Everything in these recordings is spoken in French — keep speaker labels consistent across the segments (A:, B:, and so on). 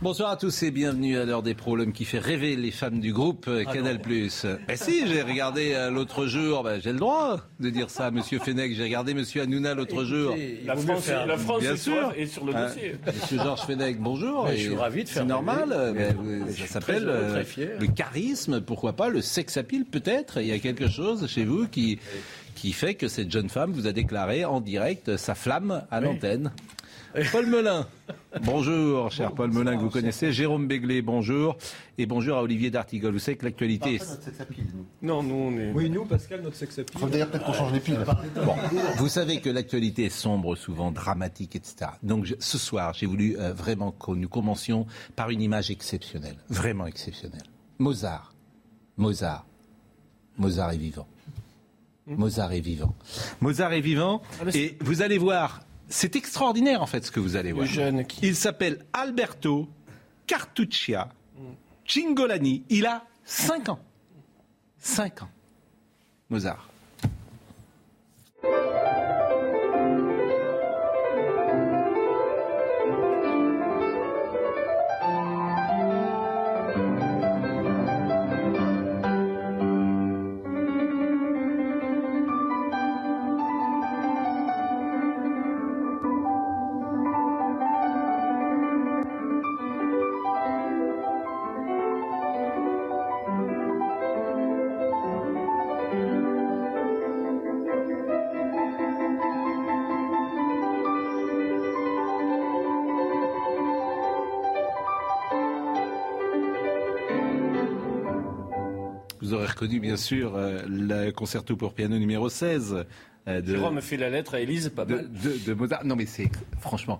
A: Bonsoir à tous et bienvenue à l'heure des pros, l'homme qui fait rêver les femmes du groupe euh, Canal+. Ben si, j'ai regardé euh, l'autre jour, ben, j'ai le droit de dire ça, Monsieur Fenech, j'ai regardé Monsieur Hanouna l'autre jour.
B: La France, la France
A: Bien
B: est,
A: sûr.
B: sur, est sur le
A: Hein,
B: dossier.
A: Monsieur Georges Fenech, bonjour.
C: Je suis ravi de faire
A: C'est normal,
C: Mais,
A: ça s'appelle euh, le charisme, pourquoi pas, le sex appeal peut-être. Il y a quelque chose chez vous qui, qui fait que cette jeune femme vous a déclaré en direct sa flamme à l'antenne. Paul Melun. Bonjour, cher Paul Melun, que vous connaissez. Jérôme Béglé, bonjour. Et bonjour à Olivier D'Artigol. Vous savez que l'actualité est...
B: Non, nous, on est.
C: Oui, nous, Pascal, notre sex appeal.
D: Faut d'ailleurs peut-être qu'on change les piles.
A: Bon, vous savez que l'actualité est sombre, souvent dramatique, etc. Donc je- ce soir, j'ai voulu euh, vraiment que nous commencions par une image exceptionnelle, vraiment exceptionnelle. Mozart, Mozart, Mozart est vivant. Mozart est vivant. Mozart est vivant. Et vous allez voir, c'est extraordinaire en fait ce que vous allez
B: Le
A: voir.
B: jeune qui.
A: Il s'appelle Alberto Cartuccia Cingolani. Il a 5 ans. 5 ans. Mozart. Reconnu bien sûr euh, le concerto pour piano numéro 16 euh, de,
B: Jérôme fait la lettre à Élise, pas
A: de,
B: mal.
A: de- de Mozart. Non mais c'est franchement,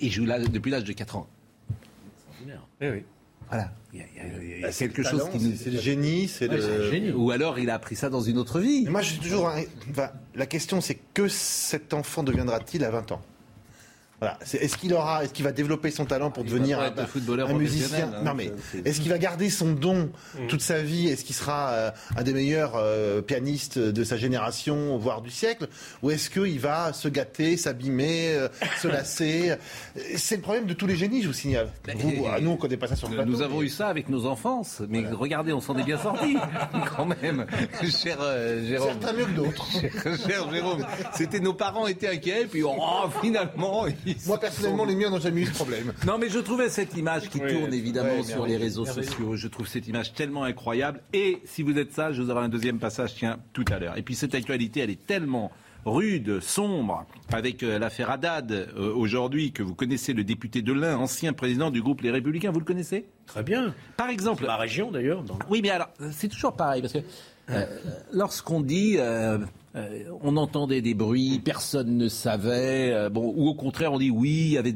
A: il joue là depuis l'âge de 4 ans.
B: Eh oui.
A: Voilà, il y a, il y
D: Bah,
A: quelque chose
D: talent,
A: qui nous...
D: c'est- C'est le génie, c'est le.
A: Ou alors il a appris ça dans une autre vie.
D: Mais moi, je suis toujours. un- enfin, la question, c'est que cet enfant deviendra-t-il à 20 ans? Voilà. Est-ce qu'il aura, est-ce qu'il va développer son talent pour
A: Il
D: devenir un,
A: footballeur
D: un musicien
A: hein,
D: Non mais est-ce qu'il va garder son don toute sa vie? Est-ce qu'il sera euh, un des meilleurs euh, pianistes de sa génération, voire du siècle? Ou est-ce qu'il va se gâter, s'abîmer, euh, se lasser? C'est le problème de tous les génies, je vous signale. Vous, ah, nous, on connaît pas ça sur le plateau.
A: nous avons
D: mais-
A: eu ça avec nos enfances, mais regardez, on s'en est bien sortis, quand même, cher Jérôme.
D: Certains mieux que d'autres.
A: Cher, cher Jérôme, c'était nos parents étaient inquiets, puis oh, finalement.
D: Moi, personnellement, les miens n'ont jamais eu ce problème.
A: Non, mais je trouvais cette image qui
B: Oui.
A: tourne évidemment
D: Ouais,
A: sur les réseaux sociaux. Je trouve cette image tellement incroyable. Et si vous êtes sage, vous aurez un deuxième passage, tiens, tout à l'heure. Et puis cette actualité, elle est tellement rude, sombre, avec euh, l'affaire Haddad euh, aujourd'hui, que vous connaissez le député de l'Ain, ancien président du groupe Les Républicains, vous le connaissez?
C: Très bien.
A: Par exemple,
C: Ma région, d'ailleurs. Dans...
A: oui, mais alors, c'est toujours pareil, parce que euh, lorsqu'on dit, euh, euh, on entendait des bruits, personne ne savait, euh, bon, ou au contraire, on dit oui, il y avait.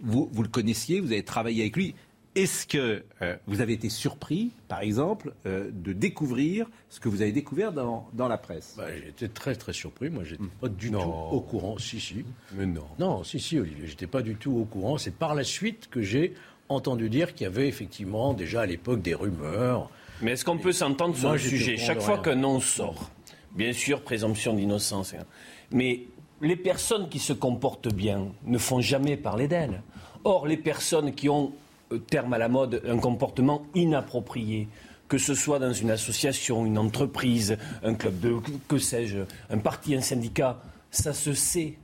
A: Vous, vous le connaissiez, vous avez travaillé avec lui. Est-ce que euh, vous avez été surpris, par exemple, euh, de découvrir ce que vous avez découvert dans, dans la presse?
C: Bah, j'ai été très très surpris. Moi, j'étais pas du
B: Non.
C: tout au courant. Si, si.
B: Mais non.
C: Non, si, si, Olivier. J'étais pas du tout au courant. C'est par la suite que j'ai entendu dire qu'il y avait effectivement déjà à l'époque des rumeurs.
B: Mais est-ce qu'on peut s'entendre sur le
C: j'étais
B: sujet? Chaque fois qu'un nom sort, bien sûr, présomption d'innocence. hein. Mais les personnes qui se comportent bien ne font jamais parler d'elles. Or, les personnes qui ont, euh, terme à la mode, un comportement inapproprié, que ce soit dans une association, une entreprise, un club de, que sais-je, un parti, un syndicat, ça se sait.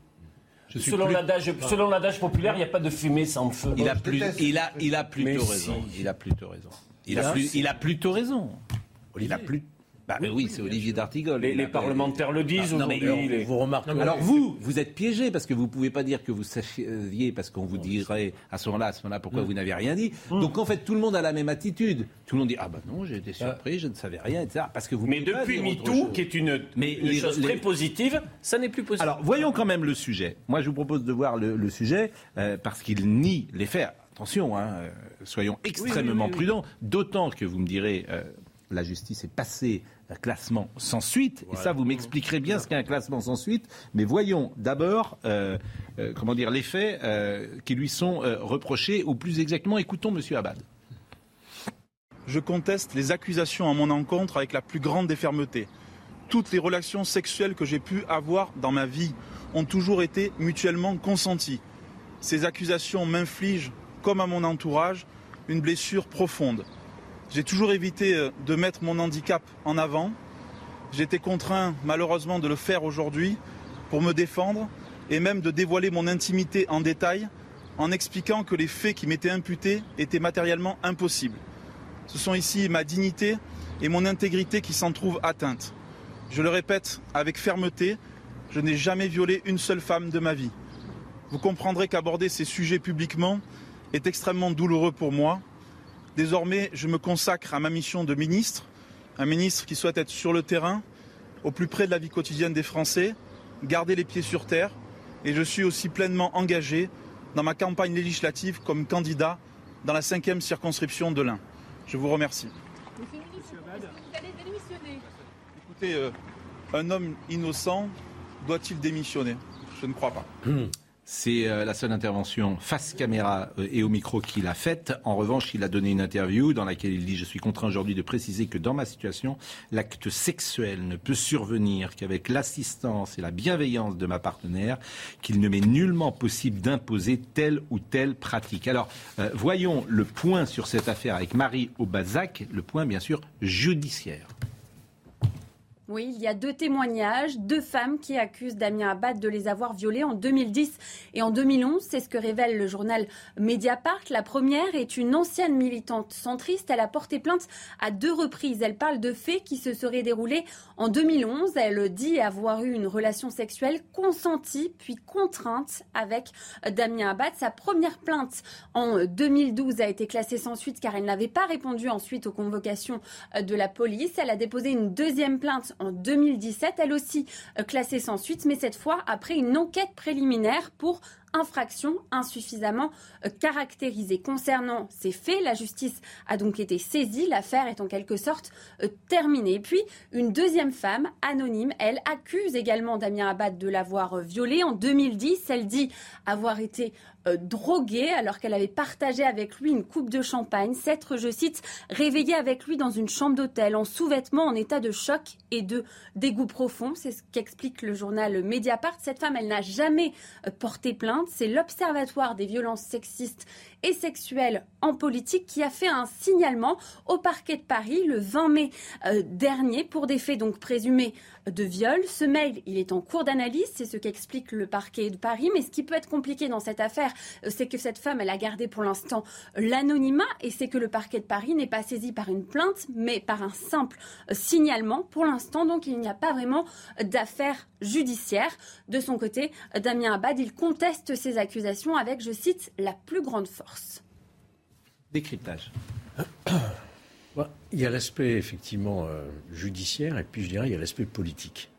A: Je suis
B: Selon
A: plus-
B: l'adage, selon l'adage populaire, il n'y a pas de fumée sans feu.
A: il a, plus, il a, il a plutôt
B: Mais
A: raison.
B: si.
A: Il a plutôt raison. Il a, plus-
C: c'est-
A: il a plutôt raison. Il a. Bah, oui, c'est Olivier d'Artigol.
B: Les, parlementaires le disent
A: non,
B: aujourd'hui.
A: Vous remarquez. Alors vous, vous êtes piégé parce que vous ne pouvez pas dire que vous saviez parce qu'on vous dirait à ce moment-là, à ce moment-là, pourquoi mm. vous n'avez rien dit. Mm. Donc en fait, tout le monde a la même attitude. Tout le monde dit ah bah non, j'ai été surpris, je ne savais rien, etc. Parce que vous.
B: Mais depuis MeToo, qui est une, Mais chose très positive, ça n'est plus possible.
A: Alors voyons quand même le sujet. Moi, je vous propose de voir le, sujet euh, parce qu'il nie les faits. Attention, hein, euh, soyons extrêmement prudents. D'autant que vous me direz, euh, la justice est passée un classement sans suite. Et ça, vous m'expliquerez bien ce qu'est un classement sans suite. Mais voyons d'abord, euh, euh, comment dire, les faits euh, qui lui sont reprochés, ou plus exactement, écoutons Monsieur Abad.
E: Je conteste les accusations à mon encontre avec la plus grande des fermetés. Toutes les relations sexuelles que j'ai pu avoir dans ma vie ont toujours été mutuellement consenties. Ces accusations m'infligent, comme à mon entourage, une blessure profonde. J'ai toujours évité euh, de mettre mon handicap en avant. Été contraint malheureusement de le faire aujourd'hui pour me défendre et même de dévoiler mon intimité en détail en expliquant que les faits qui m'étaient imputés étaient matériellement impossibles. Ce sont ici ma dignité et mon intégrité qui s'en trouvent atteintes. Je le répète avec fermeté, je n'ai jamais violé une seule femme de ma vie. Vous comprendrez qu'aborder ces sujets publiquement est extrêmement douloureux pour moi Désormais, je me consacre à ma mission de ministre, un ministre qui souhaite être sur le terrain, au plus près de la vie quotidienne des Français, garder les pieds sur terre, et je suis aussi pleinement engagé dans ma campagne législative comme candidat dans la cinquième circonscription de l'Ain. Je vous remercie. Vous allez démissionner Écoutez, euh, un homme innocent doit-il démissionner? Je ne crois pas.
A: C'est euh, la seule intervention face caméra euh, et au micro qu'il a faite. En revanche, il a donné une interview dans laquelle il dit Je suis contraint aujourd'hui de préciser que dans ma situation, l'acte sexuel ne peut survenir qu'avec l'assistance et la bienveillance de ma partenaire, qu'il ne m'est nullement possible d'imposer telle ou telle pratique. Alors, euh, voyons le point sur cette affaire avec Marie Aubazac, le point bien sûr judiciaire.
F: Oui, il y a deux témoignages, deux femmes qui accusent Damien Abad de les avoir violées en 2010 et en 2011. C'est ce que révèle le journal Mediapart. La première est une ancienne militante centriste. Elle a porté plainte à deux reprises. Elle parle de faits qui se seraient déroulés en 2011. Elle dit avoir eu une relation sexuelle consentie puis contrainte avec Damien Abad. Sa première plainte en 2012 a été classée sans suite car elle n'avait pas répondu ensuite aux convocations de la police. Elle a déposé une deuxième plainte en 2017, elle aussi euh, classée sans suite, mais cette fois après une enquête préliminaire pour infraction insuffisamment euh, caractérisée. Concernant ces faits, la justice a donc été saisie. L'affaire est en quelque sorte euh, terminée. puis, une deuxième femme, anonyme, elle accuse également Damien Abad de l'avoir violée. En 2010, elle dit avoir été euh, droguée alors qu'elle avait partagé avec lui une coupe de champagne, s'être, je cite, réveillée avec lui dans une chambre d'hôtel en sous-vêtements, en état de choc et de dégoût profond. C'est ce qu'explique le journal Mediapart. Cette femme, elle n'a jamais euh, porté plainte. C'est l'Observatoire des violences sexistes et sexuelle en politique qui a fait un signalement au parquet de Paris le 20 mai euh, dernier pour des faits donc présumés de viol. Ce mail, il est en cours d'analyse, c'est ce qu'explique le parquet de Paris. Mais ce qui peut être compliqué dans cette affaire, euh, c'est que cette femme, elle a gardé pour l'instant l'anonymat et c'est que le parquet de Paris n'est pas saisi par une plainte, mais par un simple euh, signalement. Pour l'instant, donc, il n'y a pas vraiment d'affaire judiciaire. De son côté, Damien Abad, il conteste ces accusations avec, je cite, la plus grande force.
A: Décryptage.
C: Il y a l'aspect effectivement euh, judiciaire et puis je dirais il y a l'aspect politique.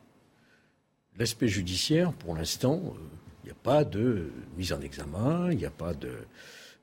C: L'aspect judiciaire, pour l'instant, euh, il n'y a pas de mise en examen, il n'y a pas de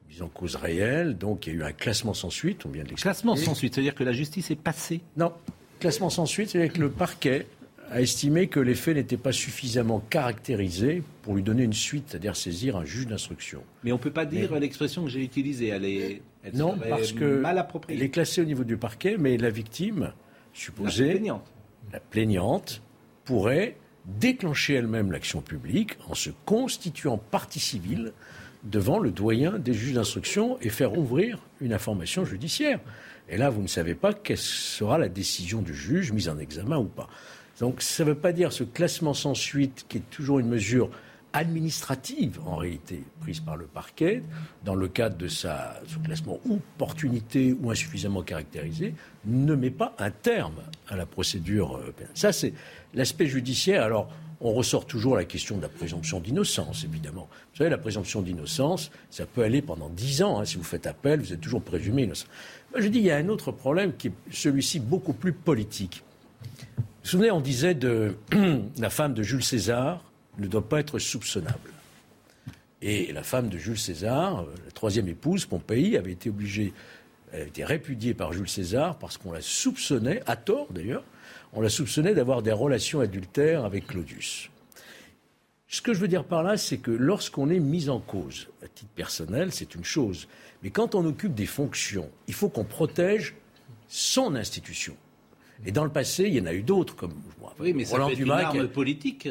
C: mise en cause réelle, donc il y a eu un classement sans suite, on vient de
A: Classement sans suite, c'est-à-dire que la justice est passée?
C: Non, classement sans suite, c'est-à-dire que le parquet a estimé que les faits n'étaient pas suffisamment caractérisés pour lui donner une suite, c'est-à-dire saisir un juge d'instruction.
A: Mais on ne peut pas dire l'expression que j'ai utilisée, elle est
C: non, parce que mal appropriée. Elle est classée au niveau du parquet, mais la victime, supposée, la plaignante, la plaignante pourrait déclencher elle-même l'action publique en se constituant partie civile devant le doyen des juges d'instruction et faire ouvrir une information judiciaire. Et là, vous ne savez pas quelle sera la décision du juge, mise en examen ou pas. Donc ça ne veut pas dire ce classement sans suite, qui est toujours une mesure administrative, en réalité, prise par le parquet, dans le cadre de sa, classement opportunité ou insuffisamment caractérisé, ne met pas un terme à la procédure euh, pénale. Ça, c'est l'aspect judiciaire. Alors, on ressort toujours la question de la présomption d'innocence, évidemment. Vous savez, la présomption d'innocence, ça peut aller pendant dix ans. Hein. Si vous faites appel, vous êtes toujours présumé innocent. je dis, il y a un autre problème qui est celui-ci beaucoup plus politique. Vous vous souvenez, on disait de la femme de Jules César ne doit pas être soupçonnable. Et la femme de Jules César, la troisième épouse, Pompéi, avait été obligée, elle avait été répudiée par Jules César parce qu'on la soupçonnait, à tort d'ailleurs, on la soupçonnait d'avoir des relations adultères avec Claudius. Ce que je veux dire par là, c'est que lorsqu'on est mis en cause, à titre personnel, c'est une chose. Mais quand on occupe des fonctions, il faut qu'on protège son institution. Et dans le passé, il y en a eu d'autres, comme
A: oui, mais Roland ça peut Dumas, une arme politique.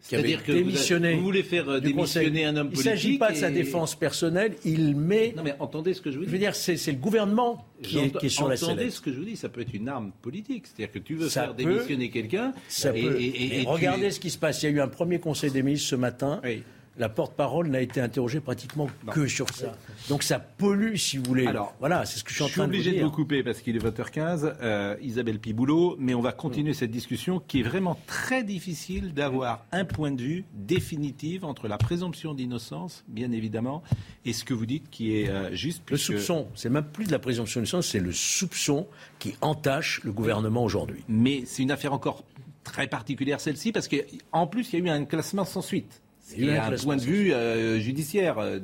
A: C'est-à-dire que vous, voulez faire euh, démissionner un homme politique.
C: Il ne s'agit pas de sa défense personnelle, il met.
A: Non, mais entendez ce que je vous dis.
C: Je veux dire, c'est le gouvernement qui est, qui est, sur la
A: scène. Entendez ce que je vous dis, ça peut être une arme politique. C'est-à-dire que tu veux faire démissionner quelqu'un.
C: Et, et, regardez ce qui se passe. Il y a eu un premier conseil des ministres ce matin. Oui la porte-parole n'a été interrogée pratiquement que sur ça. Donc ça pollue, si vous voulez. Alors, voilà, c'est ce que je suis en train
A: de
C: dire.
A: Je suis obligé de vous couper parce qu'il est 20h15, euh, Isabelle Piboulot, mais on va continuer cette discussion qui est vraiment très difficile d'avoir un point de vue définitif entre la présomption d'innocence, bien évidemment, et ce que vous dites qui est euh, juste.
C: Le soupçon, c'est même plus de la présomption d'innocence, c'est le soupçon qui entache le gouvernement aujourd'hui.
A: Mais c'est une affaire encore très particulière celle-ci parce qu'en plus il y a eu un classement sans suite. Il y a un point de vue euh, judiciaire. Euh,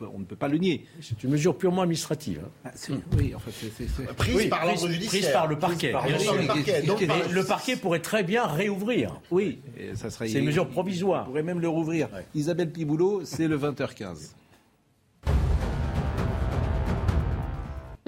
A: on, ne peut pas le nier.
C: C'est une mesure purement administrative.
A: Hein. Ah, oui, enfin,
D: c'est, Prise par l'ordre judiciaire.
C: Prise par le parquet. le, parquet pourrait très bien réouvrir.
A: Oui,
C: ça serait. C'est une mesure provisoire.
A: On pourrait même le rouvrir. Isabelle Piboulot, c'est le 20h15.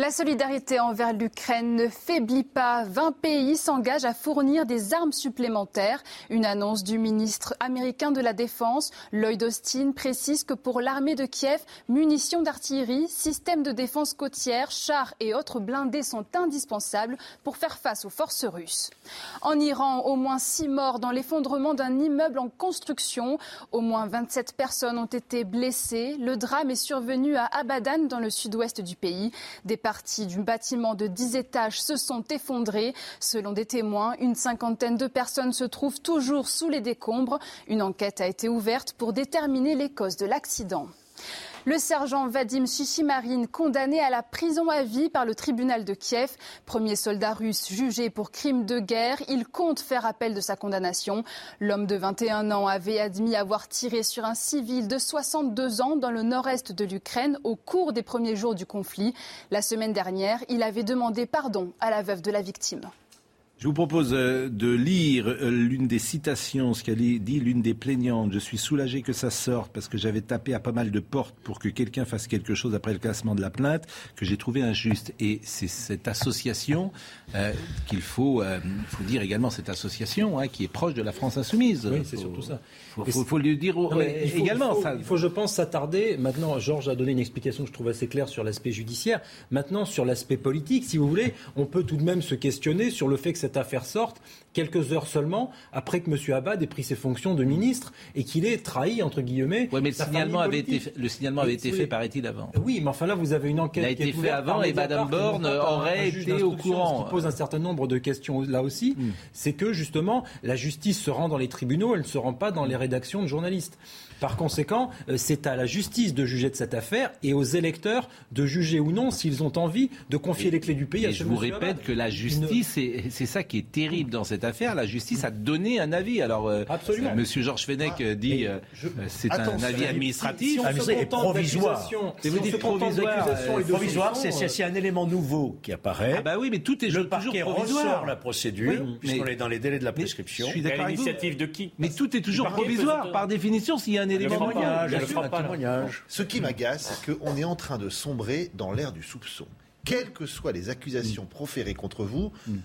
G: La solidarité envers l'Ukraine ne faiblit pas. 20 pays s'engagent à fournir des armes supplémentaires. Une annonce du ministre américain de la Défense, Lloyd Austin, précise que pour l'armée de Kiev, munitions d'artillerie, systèmes de défense côtière, chars et autres blindés sont indispensables pour faire face aux forces russes. En Iran, au moins 6 morts dans l'effondrement d'un immeuble en construction. Au moins 27 personnes ont été blessées. Le drame est survenu à Abadan, dans le sud-ouest du pays. Parties du bâtiment de 10 étages se sont effondrées. Selon des témoins, une cinquantaine de personnes se trouvent toujours sous les décombres. Une enquête a été ouverte pour déterminer les causes de l'accident. Le sergent Vadim Shishimarin, condamné à la prison à vie par le tribunal de Kiev, premier soldat russe jugé pour crime de guerre, il compte faire appel de sa condamnation. L'homme de 21 ans avait admis avoir tiré sur un civil de 62 ans dans le nord-est de l'Ukraine au cours des premiers jours du conflit. La semaine dernière, il avait demandé pardon à la veuve de la victime.
A: Je vous propose euh, de lire euh, l'une des citations, ce qu'a dit l'une des plaignantes. Je suis soulagé que ça sorte parce que j'avais tapé à pas mal de portes pour que quelqu'un fasse quelque chose après le classement de la plainte que j'ai trouvé injuste. Et c'est cette association euh, qu'il faut, faut dire également, cette association hein, qui est proche de la France insoumise.
H: Oui, c'est surtout ça.
A: Il faut, le dire également.
H: Il faut, il faut, je pense, s'attarder. Maintenant, Georges a donné une explication que je trouve assez claire sur l'aspect judiciaire. Maintenant, sur l'aspect politique, si vous voulez, on peut tout de même se questionner sur le fait que cette affaire sorte quelques heures seulement après que M. Abad ait pris ses fonctions de ministre et qu'il ait trahi, entre guillemets.
A: Oui, mais le signalement, avait été, le signalement avait été fait, paraît-il, avant.
H: Oui, mais enfin là, vous avez une enquête.
A: Il a été fait avant et Madame Borne aurait été au courant.
H: Ce qui pose un certain nombre de questions là aussi, hmm. c'est que justement, la justice se rend dans les tribunaux, elle ne se rend pas dans les rédactions de journalistes. Par conséquent, euh, c'est à la justice de juger de cette affaire et aux électeurs de juger ou non s'ils ont envie de confier les clés du pays
A: à ce Je vous répète que la justice, c'est ça qui est terrible dans cette affaire. La justice a donné un avis. Alors, euh, Absolument. Monsieur Georges Fenech ah, dit euh, c'est un avis administratif.
C: Si, provisoire.
A: Si vous dites provisoire.
C: Provisoire, c'est un élément nouveau qui apparaît.
A: Ah bah oui, mais tout est le
C: parquet ressort la procédure puisqu'on est dans les délais de la prescription.
A: Je suis d'accord L'initiative de qui? Mais tout est toujours provisoire par définition s'il y a un élément
D: Ce qui m'agace, c'est qu'on est en train de sombrer dans l'ère du soupçon. Quelles que soient les accusations proférées contre vous, mm.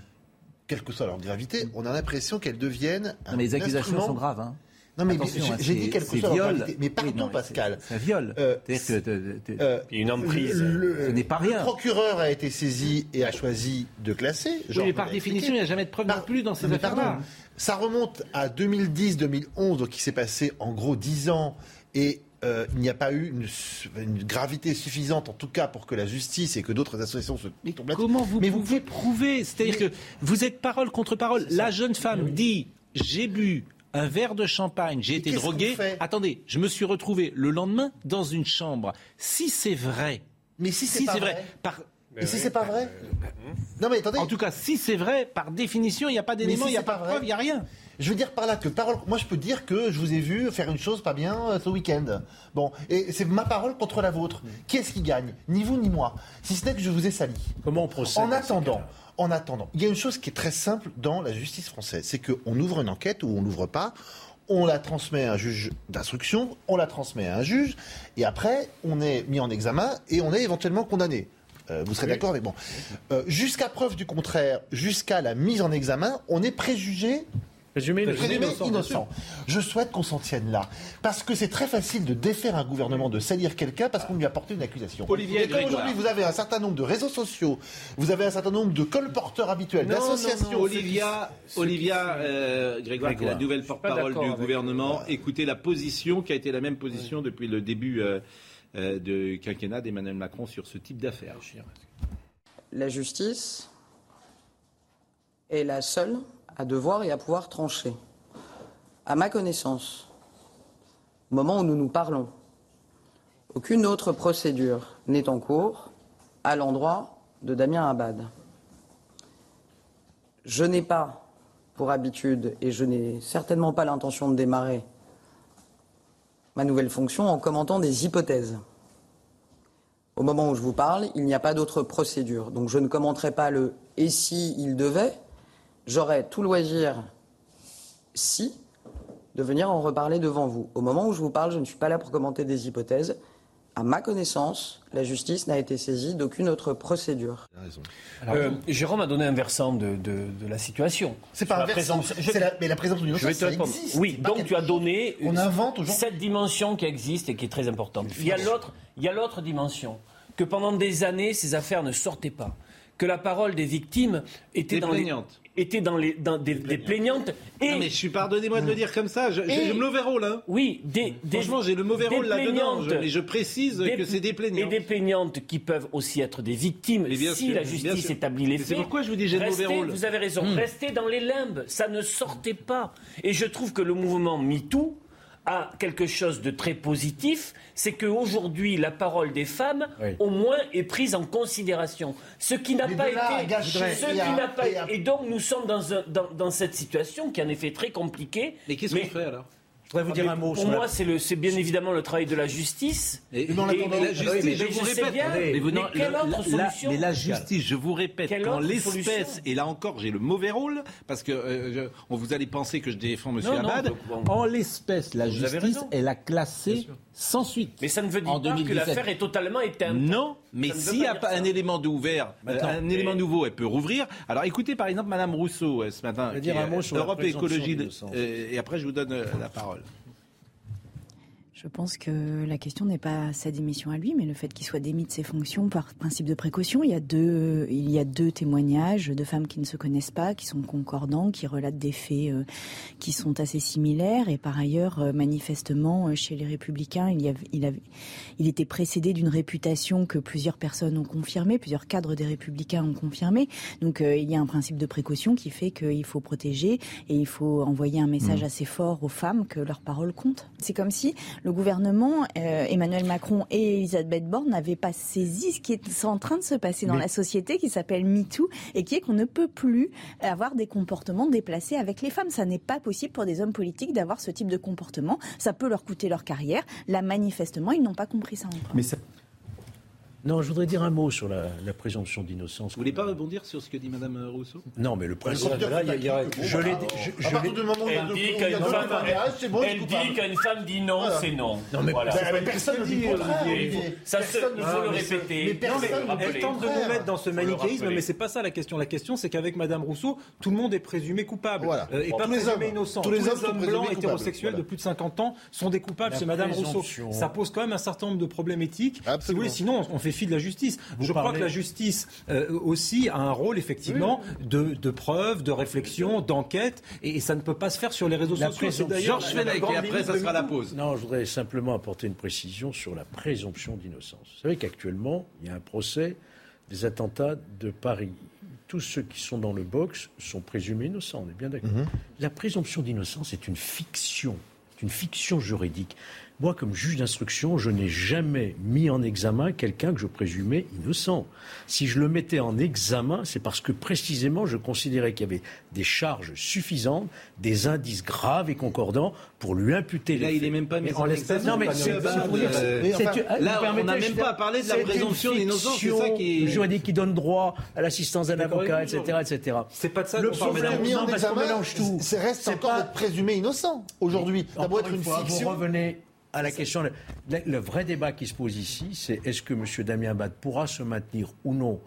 D: quelle que soit leur gravité, on a l'impresient qu'elles deviennent un
A: mais les accusations sont graves. Hein.
D: Non, mais j'ai dit quelque chose. Mais pardon, Pascal.
A: C'est un viol. Euh,
B: euh, une emprise.
A: ce n'est pas rien.
D: Le procureur a été saisi et a choisi de classer.
A: Oui, mais par définition, il n'y a jamais de preuve non plus dans ces affaires-là.
D: Ça remonte à 2010-2011, donc il s'est passé en gros 10 ans. Et euh, il n'y a pas eu une, gravité suffisante, en tout cas, pour que la justice et que d'autres associations se
A: tombent Comment vous Mais pouvez vous... prouver? C'est-à-dire que vous êtes parole contre parole. La jeune femme dit j'ai bu un verre de champagne, j'ai été drogué. Attendez, je me suis retrouvé le lendemain dans une chambre. Si c'est vrai,
D: mais si c'est vrai, vrai
A: par,
D: et si c'est pas vrai
A: Non mais attendez. En tout cas, si c'est vrai, par définition, il n'y a pas d'éléments, il n'y a pas de preuve, il n'y a rien.
D: Je veux dire par là que parole. Moi, je peux dire que je vous ai vu faire une chose pas bien euh, ce week-end. Bon, et c'est ma parole contre la vôtre. Qui est-ce qui gagne? Ni vous ni moi. Si ce n'est que je vous ai sali.
C: Comment on procède
D: En attendant. En attendant, il y a une chose qui est très simple dans la justice française, c'est qu'on ouvre une enquête ou on l'ouvre pas, on la transmet à un juge d'instruction, on la transmet à un juge, et après, on est mis en examen et on est éventuellement condamné. Euh, vous serez d'accord avec moi. Euh, jusqu'à preuve du contraire, jusqu'à la mise en examen, on est préjugé
C: Présumé
D: innocent. Je souhaite qu'on s'en tienne là. Parce que c'est très facile de défaire un gouvernement, de salir quelqu'un parce qu'on lui a porté une accusation.
A: Olivier
D: Et comme aujourd'hui vous avez un certain nombre de réseaux sociaux, vous avez un certain nombre de colporteurs habituels, d'associations.
A: Olivia, Olivia euh, Grégoire, qui est la nouvelle porte-parole du gouvernement, écoutez la position qui a été la même position depuis le début. Euh, de quinquennat d'Emmanuel Macron sur ce type d'affaires.
I: La justice est la seule à devoir et à pouvoir trancher. À ma connaissance, au moment où nous nous parlons, aucune autre procédure n'est en cours à l'endroit de Damien Abad. Je n'ai pas pour habitude, et je n'ai certainement pas l'intention de démarrer ma nouvelle fonction en commentant des hypothèses. Au moment où je vous parle, il n'y a pas d'autre procédure. Donc je ne commenterai pas le et si il devait. J'aurais tout loisir, si, de venir en reparler devant vous. Au moment où je vous parle, je ne suis pas là pour commenter des hypothèses. À ma connaissance, la justice n'a été saisie d'aucune autre procédure.
B: Euh, Jérôme a donné un versant de, la situation.
D: C'est pas un versant, mais la présomption d'innocence, ça existe.
B: Oui, donc tu as donné
D: on invente
B: cette dimension qui existe et qui est très importante. Il y a l'autre, il y a l'autre dimension que pendant des années ces affaires ne sortaient pas, que la parole des victimes était dans les était dans, les, dans des, plaignantes.
A: Et non mais je suis pardonnez-moi de le dire comme ça, j'ai le mauvais rôle. Hein.
B: Oui, des,
A: franchement j'ai le mauvais rôle là-dedans, mais je précise que c'est des plaignantes.
B: Et des plaignantes qui peuvent aussi être des victimes si la justice établit les faits.
A: C'est pourquoi je vous dis j'ai le mauvais rôle.
B: Vous avez raison, hmm. restez dans les limbes, ça ne sortait pas. Et je trouve que le mouvement MeToo a quelque chose de très positif, c'est qu'aujourd'hui, la parole des femmes, au moins, est prise en considération. Ce qui n'a pas été... ce qui n'a pas, et donc, nous sommes dans, un, dans, dans, cette situation qui est en effet très compliquée.
A: Mais qu'est-ce qu'on fait alors?
B: Voudrais vous dire un mot. Pour moi, c'est bien évidemment le travail de la justice.
A: Et, la justice, je vous répète, mais, vous, mais la justice, je vous répète, quand l'espèce, et là encore, j'ai le mauvais rôle, parce que euh, on vous allez penser que je défends M. Abad, en l'espèce, la justice, elle a classé sans suite.
B: Mais ça ne veut dire pas que l'affaire est totalement éteinte.
A: Non, mais s'il y a pas un élément d'ouvert, euh, un élément nouveau, elle peut rouvrir. Alors écoutez par exemple Madame Rousseau euh, ce matin,
C: dire un mot sur
A: Europe Écologie, et après je vous donne la parole.
J: Je pense que la question n'est pas sa démission à lui, mais le fait qu'il soit démis de ses fonctions par principe de précaution. Il y a deux, il y a deux témoignages de femmes qui ne se connaissent pas, qui sont concordants, qui relatent des faits euh, qui sont assez similaires. Et par ailleurs, euh, manifestement, euh, chez les Républicains, il, y avait, il, avait, il était précédé d'une réputation que plusieurs personnes ont confirmée, plusieurs cadres des Républicains ont confirmé. Donc il y a un principe de précaution qui fait qu'il faut protéger et il faut envoyer un message mmh. assez fort aux femmes que leur parole compte. C'est comme si le gouvernement, euh, Emmanuel Macron et Elisabeth Borne n'avaient pas saisi ce qui est en train de se passer dans la société qui s'appelle MeToo et qui est qu'on ne peut plus avoir des comportements déplacés avec les femmes. Ça n'est pas possible pour des hommes politiques d'avoir ce type de comportement. Ça peut leur coûter leur carrière. Là, manifestement, ils n'ont pas compris ça encore.
C: Mais ça, non, je voudrais dire un mot sur la, présomption d'innocence.
A: Vous voulez pas rebondir sur ce que dit Mme Rousseau?
C: Non, mais le principe. Là,
D: il y a, je l'ai
B: dit. Elle dit qu'une femme, femme, dit non, c'est non.
D: Non, mais voilà. personne ne dit
B: Ça, il faut le répéter.
H: Elle tente de nous mettre dans ce manichéisme, mais c'est pas ça la question. La question, c'est qu'avec Mme Rousseau, tout le monde est présumé coupable euh, et pas présumé innocent. Tous les hommes blancs hétérosexuels de plus de 50 ans sont des coupables chez Mme Rousseau. Ça pose quand même un certain nombre de problèmes éthiques. Si vous voulez, sinon, on fait défi de la justice. Je crois que la justice euh, aussi a un rôle effectivement de, de, preuve, de réflexion, d'enquête, et, ça ne peut pas se faire sur les réseaux sociaux.
A: Georges Fenech, et après ça sera la pause.
C: Non, je voudrais simplement apporter une précision sur la présomption d'innocence. Vous savez qu'actuellement, il y a un procès des attentats de Paris. Tous ceux qui sont dans le box sont présumés innocents, on est bien d'accord. Mhm. La présomption d'innocence est une fiction, c'est une fiction juridique. Moi, comme juge d'instruction, je n'ai jamais mis en examen quelqu'un que je présumais innocent. Si je le mettais en examen, c'est parce que précisément je considérais qu'il y avait des charges suffisantes, des indices graves et concordants pour lui imputer.
A: là, il n'est même pas mis en,
C: examen. Non, mais c'est
A: Là, on n'a même pas parlé de la présomption d'innocence. C'est ça qui
C: juridique qui donne droit à l'assistance d'un avocat, etc., etc.
H: C'est pas de ça.
D: Le problème mis en examen, c'est reste encore d'être présumé innocent aujourd'hui. Ça doit être une fiction.
C: Vous revenez à la question. Le, vrai débat qui se pose ici, c'est est-ce que M. Damien Abad pourra se maintenir ou non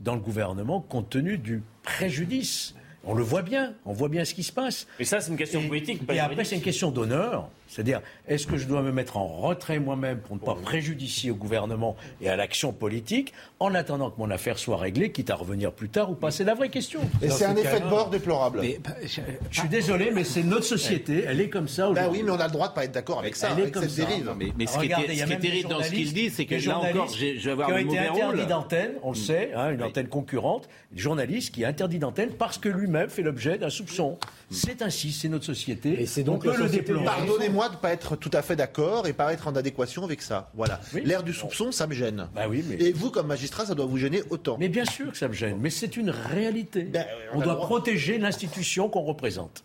C: dans le gouvernement compte tenu du préjudice on le voit bien, on voit bien ce qui se passe.
B: Mais ça, c'est une question politique.
C: et après, c'est une question d'honneur. C'est-à-dire, est-ce que je dois me mettre en retrait moi-même pour ne pas préjudicier au gouvernement et à l'action politique en attendant que mon affaire soit réglée, quitte à revenir plus tard ou pas? C'est la vraie question.
D: Et c'est un effet de bord déplorable.
C: Bah, je, suis désolé, mais c'est notre société. Elle est comme ça aujourd'hui.
D: Ben oui, mais on a le droit de pas être d'accord avec ça, avec cette dérive.
A: Mais, ce, qui est, terrible dans ce qu'il dit, c'est que là encore, je vais avoir
C: le mauvais rôle. interdit d'antenne, on le sait, hein, une antenne concurrente, journaliste qui est interdit d'antenne parce que lui-même fait l'objet d'un soupçon. C'est ainsi, c'est notre société.
D: Et c'est donc le déplorer. Pardonnez-moi de ne pas être tout à fait d'accord et pas être en adéquation avec ça. Voilà. L'air du soupçon, ça me gêne.
C: Bah oui, mais...
D: Et vous, comme magistrat, ça doit vous gêner autant.
C: Mais bien sûr que ça me gêne. Mais c'est une réalité. Ben, on, doit protéger l'institution qu'on représente.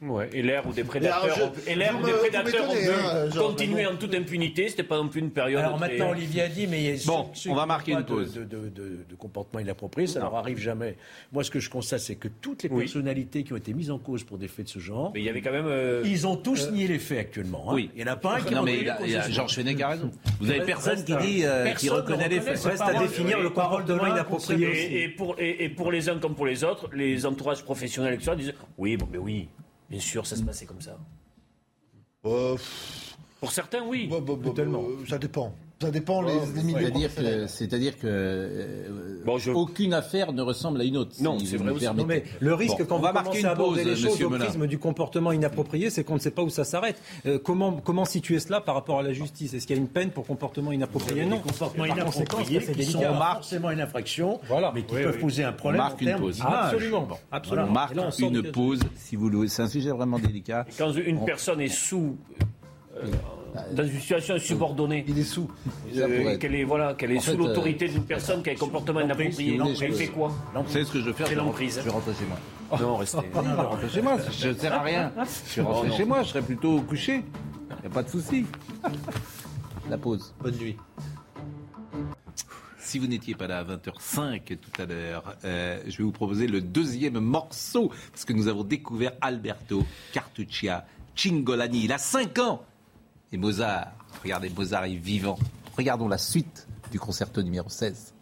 B: Ouais, et l'ère où des prédateurs, et l'ère où des prédateurs ont pu hein, continuer en toute impunité, c'était pas non plus une période.
C: Alors maintenant, Olivier a dit, mais
A: bon, on va marquer une pause.
C: De, de, de, comportement inapproprié, ça leur arrive jamais. Moi, ce que je constate, c'est que toutes les personnalités qui ont été mises en cause pour des faits de ce genre,
B: mais il y avait quand même, euh,
C: ils ont tous euh, nié les faits actuellement. Hein.
A: Oui,
C: il n'y en a pas un qui.
A: Non, mais il y a, Georges Fenech a raison. Vous avez personne qui dit, euh, qui reconnaît les faits.
H: Reste à définir le comportement inapproprié.
B: Et pour et pour les uns comme pour les autres, les entourages professionnels, etc. disent, oui, bon, mais oui. Bien sûr, ça se passait comme ça.
D: Euh,
B: Pour certains, oui.
D: Bah, bah, bah, ça dépend. Ça dépend les,
A: C'est-à-dire que, c'est-à-dire que euh, aucune affaire ne ressemble à une autre.
H: Non, c'est vrai aussi. mais le risque quand on va marquer une pause, les choses au prisme du comportement inapproprié, c'est qu'on ne sait pas où ça s'arrête. Euh, comment comment situer cela par rapport à la justice? Est-ce qu'il y a une peine pour comportement inapproprié? Non.
C: Comportement inapproprié qui sont forcément une infraction, voilà. mais qui peuvent poser un problème.
A: marque une pause.
H: Absolument.
A: Absolument. On marque une pause, si vous voulez. C'est un sujet vraiment délicat.
B: Quand une personne est sous euh, dans une situation subordonnée.
D: Il est sous.
B: Euh, qu'elle est, voilà, qu'elle est sous l'autorité euh, d'une personne qui a un comportement inapproprié. Elle fait quoi
A: savez ce que je vais faire
B: C'est l'emprise.
A: Je vais rentrer chez moi.
B: Non, restez.
A: Non, je vais rentrer chez moi. Je ne sers à rien. Je vais rentrer chez moi. Je serai plutôt couché. Il n'y a pas de souci. La pause.
D: Bonne nuit.
A: Si vous n'étiez pas là à 20h05 tout à l'heure, euh, je vais vous proposer le deuxième morceau, parce que nous avons découvert Alberto Cartuccia Cingolani. Il a 5 ans et Mozart. Regardez, Mozart est vivant. Regardons la suite du concerto numéro 16.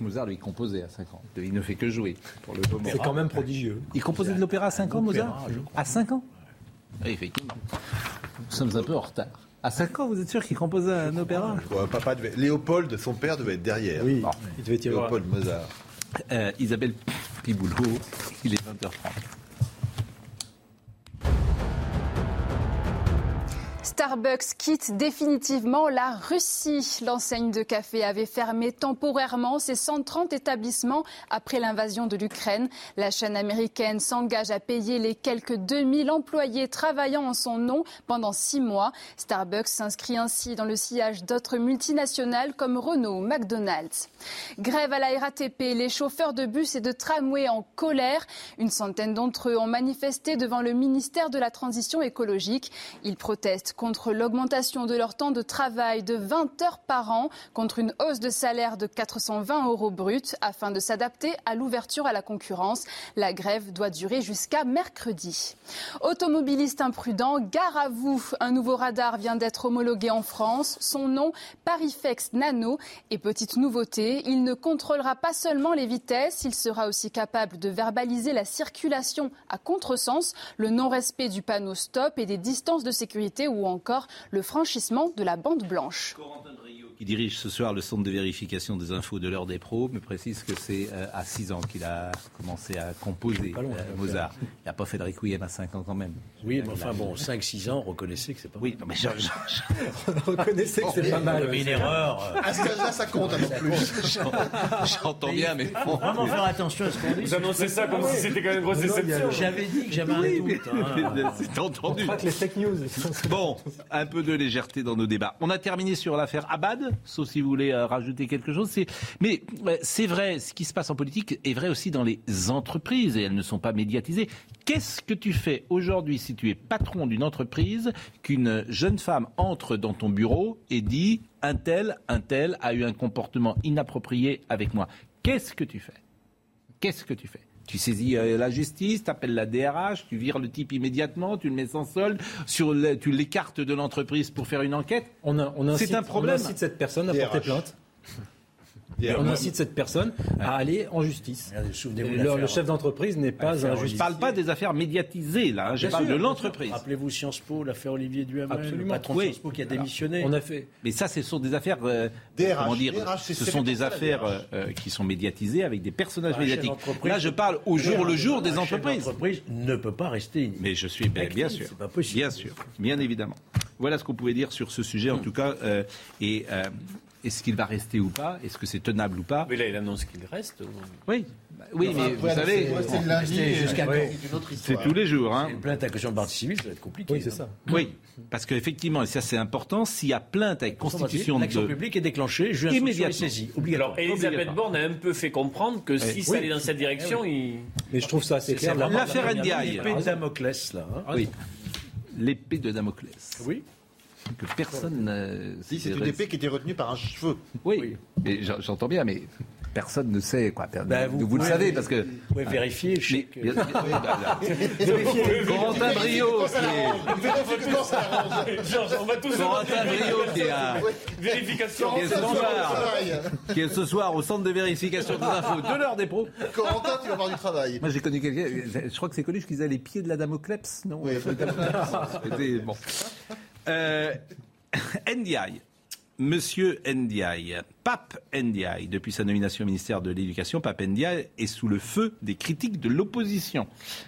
A: Mozart lui composait à 5 ans. Il ne fait que jouer pour le
H: moment. C'est quand même prodigieux.
A: Il composait de l'opéra à 5 ans, Mozart À 5 ans Oui, effectivement. Nous sommes un peu en retard. À 5 ans, vous êtes sûr qu'il composait un opéra
D: papa Léopold, son père, devait être derrière.
H: Oui, il devait
D: y Léopold Mozart.
A: Euh, Isabelle Piboulot, il est 20h30.
G: Starbucks quitte définitivement la Russie. L'enseigne de café avait fermé temporairement ses 130 établissements après l'invasion de l'Ukraine. La chaîne américaine s'engage à payer les quelques 2000 employés travaillant en son nom pendant six mois. Starbucks s'inscrit ainsi dans le sillage d'autres multinationales comme Renault McDonald's. Grève à la RATP, les chauffeurs de bus et de tramway en colère. Une centaine d'entre eux ont manifesté devant le ministère de la Transition écologique. Ils protestent contre l'augmentation de leur temps de travail de 20 heures par an, contre une hausse de salaire de 420 euros bruts, afin de s'adapter à l'ouverture à la concurrence. La grève doit durer jusqu'à mercredi. Automobiliste imprudent, gare à vous. Un nouveau radar vient d'être homologué en France. Son nom, Parifex Nano. Et petite nouveauté, il ne contrôlera pas seulement les vitesses, il sera aussi capable de verbaliser la circulation à contresens, le non-respect du panneau stop et des distances de sécurité ou encore le franchissement de la bande blanche
A: qui dirige ce soir le centre de vérification des infos de l'heure des pros, me précise que c'est euh, à 6 ans qu'il a commencé à composer euh, Mozart. Il n'a pas fait de requiem à 5 ans quand même.
C: Oui, mais enfin bon, 5-6 ans, reconnaissez que c'est pas
A: Oui, mais je,
H: reconnaissez que c'est pas mal.
D: une erreur. À ce là ça compte un peu plus.
A: J'entends bien, mais.
K: Vraiment faire attention à ce qu'on dit.
B: Vous annoncez ça comme si c'était quand même une grosse déception.
K: J'avais dit que j'avais un doute. Hein.
A: C'est entendu.
H: les fake news.
A: Bon, un peu de légèreté dans nos débats. On a terminé sur l'affaire Abad sauf si vous voulez euh, rajouter quelque chose. Mais c'est vrai, ce qui se passe en politique est vrai aussi dans les entreprises et elles ne sont pas médiatisées. Qu'est-ce que tu fais aujourd'hui si tu es patron d'une entreprise, qu'une jeune femme entre dans ton bureau et dit un tel, un tel a eu un comportement inapproprié avec moi? Qu'est-ce que tu fais? Qu'est-ce que tu fais? Tu saisis euh, la justice, tu appelles la DRH, tu vires le type immédiatement, tu le mets sans solde, sur tu l'écartes de l'entreprise pour faire une enquête.
H: On, a, on
A: C'est un problème.
H: On incite cette personne à porter plainte. On incite cette personne à aller en justice. Le, le, chef d'entreprise n'est pas un
A: Je ne parle pas des affaires médiatisées, là. Hein. je parle de l'entreprise.
C: Rappelez-vous Sciences Po, l'affaire Olivier Duhamel, le patron de Sciences Po qui a démissionné.
A: On a fait. Mais ça, ce sont des affaires. Euh, comment dire Ce sont des affaires euh, euh, qui sont médiatisées avec des personnages médiatiques. Là, je parle au jour le jour des entreprises.
C: L'entreprise ne peut pas rester.
A: Mais je suis bien, bien sûr. Pas possible. Bien sûr, bien évidemment. Voilà ce qu'on pouvait dire sur ce sujet, en tout cas. et est-ce qu'il va rester ou pas Est-ce que c'est tenable ou pas
B: Mais là, il annonce qu'il reste.
A: Oui, oui, mais vous savez, c'est tous les jours. Hein.
C: Une plainte à caution de partie civile, ça va être compliqué.
H: Oui, c'est ça.
A: Oui, parce qu'effectivement, et ça c'est important, s'il y a plainte avec constitution de...
C: L'action publique est déclancée, juge immédiatement saisi.
B: Alors, Elisabeth Borne a un peu fait comprendre que si ça allait dans cette direction, il...
H: Mais je trouve ça assez clair.
A: L'affaire NDI.
C: L'épée de Damoclès, là.
A: Hein. Oui, l'épée de Damoclès.
C: Oui
A: que personne.
D: Si, c'est une épée qui était retenue par un cheveu.
A: Oui, mais j'entends bien, mais personne ne sait quoi. Ben, vous, le savez parce que.
C: Vous pouvez vérifier. Je sais que...
A: Corentin Brio qui
B: est. on va tous.
A: Corentin Brio qui est à.
B: Vérification.
A: Qui est ce soir. Qui est ce soir au centre de vérification des infos de l'heure des pros.
D: Corentin, tu vas avoir du travail.
A: Moi j'ai connu quelqu'un. Je crois que c'est connu qui disait les pieds de la Damocleps, non?
D: Oui.
A: bon. Euh, NDI. Monsieur Ndiaye, Pape Ndiaye, depuis sa nomination au ministère de l'Éducation, Pape Ndiaye est sous le feu des critiques de l'opposition.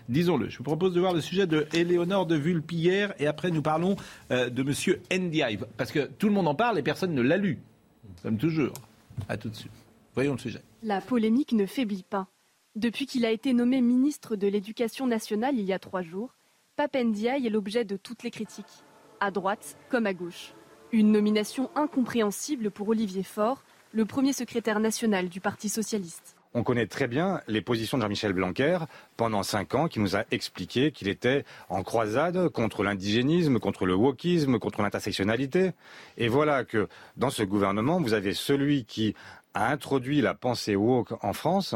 A: Disons-le. Je vous propose de voir le sujet de Éléonore de Vulpillère et après nous parlons euh, de Monsieur Ndiaye. Parce que tout le monde en parle et personne ne l'a lu. Comme toujours. À tout de suite. Voyons le sujet.
L: La polémique ne faiblit pas. Depuis qu'il a été nommé ministre de l'Éducation nationale il y a trois jours, Pape Ndiaye est l'objet de toutes les critiques à droite comme à gauche. Une nomination incompréhensible pour Olivier Faure, le premier secrétaire national du Parti socialiste.
M: On connaît très bien les positions de Jean-Michel Blanquer pendant cinq ans, qui nous a expliqué qu'il était en croisade contre l'indigénisme, contre le wokisme, contre l'intersectionnalité. Et voilà que dans ce gouvernement, vous avez celui qui a introduit la pensée woke en France,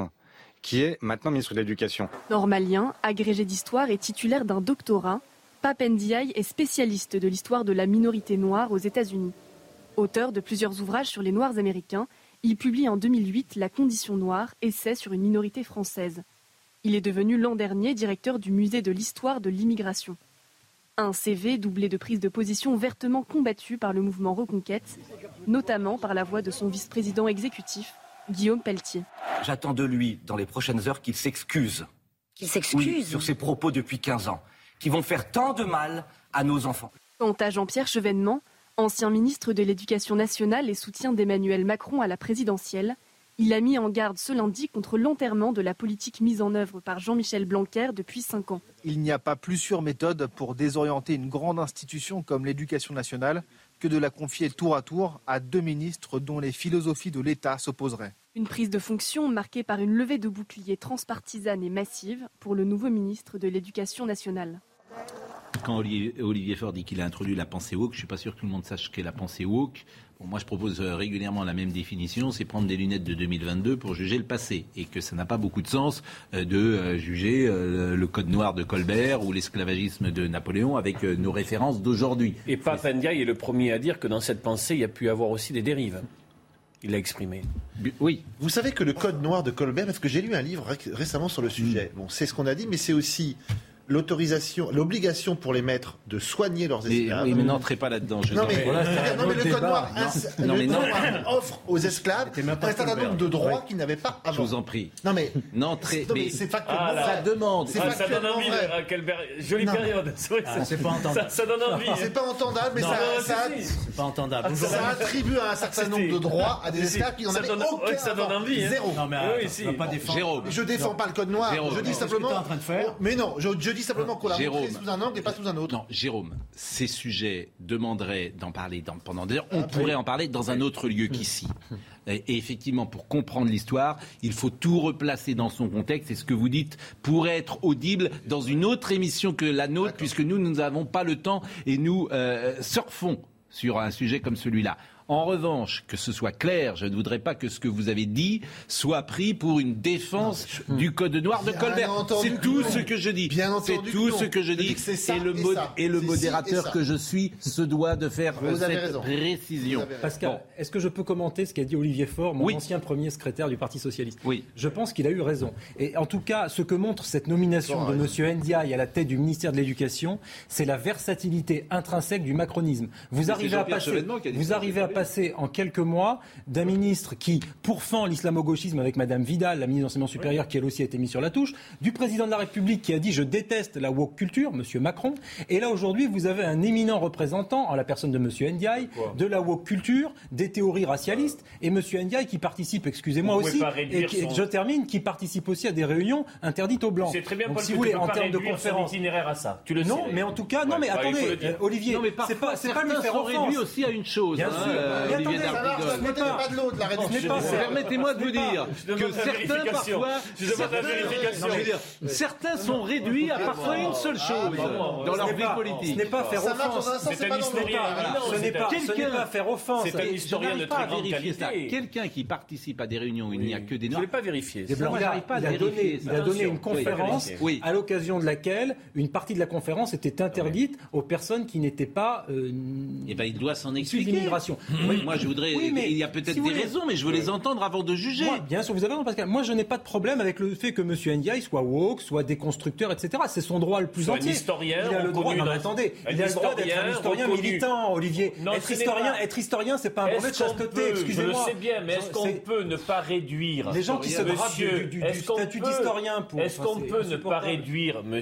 M: qui est maintenant ministre de l'Éducation.
L: Normalien, agrégé d'histoire et titulaire d'un doctorat, Pape Ndiaye est spécialiste de l'histoire de la minorité noire aux États-Unis. Auteur de plusieurs ouvrages sur les Noirs américains, il publie en 2008 La condition noire, essai sur une minorité française. Il est devenu l'an dernier directeur du musée de l'histoire de l'immigration. Un CV doublé de prises de position vertement combattues par le mouvement Reconquête, notamment par la voix de son vice-président exécutif, Guillaume Pelletier.
N: J'attends de lui, dans les prochaines heures, qu'il s'excuse.
O: Qu'il s'excuse
N: Sur ses propos depuis 15 ans qui vont faire tant de mal à nos enfants.
L: Quant à Jean-Pierre Chevènement, ancien ministre de l'Éducation nationale et soutien d'Emmanuel Macron à la présidentielle, il a mis en garde ce lundi contre l'enterrement de la politique mise en œuvre par Jean-Michel Blanquer depuis cinq ans.
O: Il n'y a pas plus sûre méthode pour désorienter une grande institution comme l'éducation nationale que de la confier tour à tour à deux ministres dont les philosophies de l'État s'opposeraient.
L: Une prise de fonction marquée par une levée de boucliers transpartisane et massive pour le nouveau ministre de l'Éducation nationale.
A: Quand Olivier, Faure dit qu'il a introduit la pensée woke, je ne suis pas sûr que tout le monde sache qu'est la pensée woke. moi, je propose euh, régulièrement la même définition, c'est prendre des lunettes de 2022 pour juger le passé. Et que ça n'a pas beaucoup de sens euh, de euh, juger le code noir de Colbert ou l'esclavagisme de Napoléon avec nos références d'aujourd'hui.
B: Et Pape Ndiaye est le premier à dire que dans cette pensée, il y a pu y avoir aussi des dérives. Il l'a exprimé.
D: Oui. Vous savez que le code noir de Colbert, parce que j'ai lu un livre récemment sur le sujet, bon, c'est ce qu'on a dit, mais c'est aussi l'autorisation, l'obligation pour les maîtres de soigner leurs esclaves.
A: oui, mais n'entrez pas là-dedans.
D: Non, mais, non, mais le code noir, non, mais non. offre aux esclaves un certain nombre de droits qu'ils n'avaient pas avant.
A: Je vous en prie.
D: Non, mais.
A: N'entrez.
D: Mais c'est factuellement ah,
A: Ça demande.
B: Ah, ça donne envie. À quelle jolie période.
K: Ah, c'est pas entendable.
B: Ça, donne envie.
D: C'est pas entendable, mais ça.
K: C'est pas entendable.
D: Ça attribue un certain nombre de droits à des esclaves qui n'en avaient aucun.
B: Ça donne envie.
D: Hein. Zéro.
K: Non, mais pas défendre.
A: Jérôme.
D: Je défends pas le code noir. Je dis simplement. Mais non, je dis simplement qu'on l'a sous un angle et pas sous un autre.
A: Non, Jérôme, ces sujets demanderaient d'en parler dans, pendant des heures. On pourrait en parler dans un autre lieu qu'ici. Et, effectivement, pour comprendre l'histoire, il faut tout replacer dans son contexte. Et ce que vous dites pourrait être audible dans une autre émission que la nôtre, puisque nous, nous n'avons pas le temps et nous euh, surfons sur un sujet comme celui-là. En revanche, que ce soit clair, je ne voudrais pas que ce que vous avez dit soit pris pour une défense du Code noir de Colbert. C'est tout ce que je dis. C'est tout ce que je dis. et le, et le modérateur que je suis se doit de faire cette précision.
H: Pascal, est-ce que je peux commenter ce qu'a dit Olivier Faure, mon ancien premier secrétaire du Parti socialiste?
A: Oui.
H: Je pense qu'il a eu raison. Et en tout cas, ce que montre cette nomination de M. Ndiaye à la tête du ministère de l'Éducation, c'est la versatilité intrinsèque du macronisme. Vous arrivez à passer, vous arrivez à passer passé en quelques mois d'un ministre qui pourfend l'islamo-gauchisme avec Madame Vidal, la ministre de l'enseignement supérieur, qui elle aussi a été mise sur la touche, du président de la République qui a dit je déteste la woke culture, Monsieur Macron, et là aujourd'hui vous avez un éminent représentant, en la personne de Monsieur Ndiaye, de la woke culture, des théories racialistes, et Monsieur Ndiaye qui participe, excusez-moi aussi, et, je termine, qui participe aussi à des réunions interdites aux blancs.
B: C'est très bien, Paul, si vous voulez, en termes de conférence, itinéraire à ça. Tu le
H: non, mais en tout cas, non, mais attendez, Olivier, c'est pas, c'est pas lui faire offense.
A: aussi à une chose.
H: Bien
A: hein,
H: sûr.
A: Euh, Permettez-moi de vous dire que certains parfois, certains sont réduits à parfois une seule chose dans leur vie politique.
H: Ce n'est pas faire offense.
B: C'est un historien.
H: Ce n'est pas faire offense.
B: C'est un historien de très grande
A: qualité. Quelqu'un qui participe à des réunions où il n'y a que des noirs.
B: Je ne l'ai pas vérifié.
H: Il a donné une conférence à l'occasion de laquelle une partie de la conférence était interdite aux personnes qui n'étaient pas.
A: Eh ben, il doit s'en expliquer. l'immigration moi, je voudrais. il y a peut-être des raisons, mais je veux les entendre avant de juger.
H: bien sûr, vous avez raison, Pascal. Moi, je n'ai pas de problème avec le fait que M. Ndiaye soit woke, soit déconstructeur, etc. C'est son droit le plus
B: soit
H: entier.
B: Un historien.
H: Il a le droit. Non, attendez. Il a le droit d'être un historien militant, Olivier. être historien, être historien, c'est pas un brevet de chasteté. Excusez-moi.
B: Je le sais bien, mais est-ce qu'on peut ne pas réduire
H: les gens qui se drapent du statut d'historien pour.
B: Est-ce qu'on peut ne pas réduire M.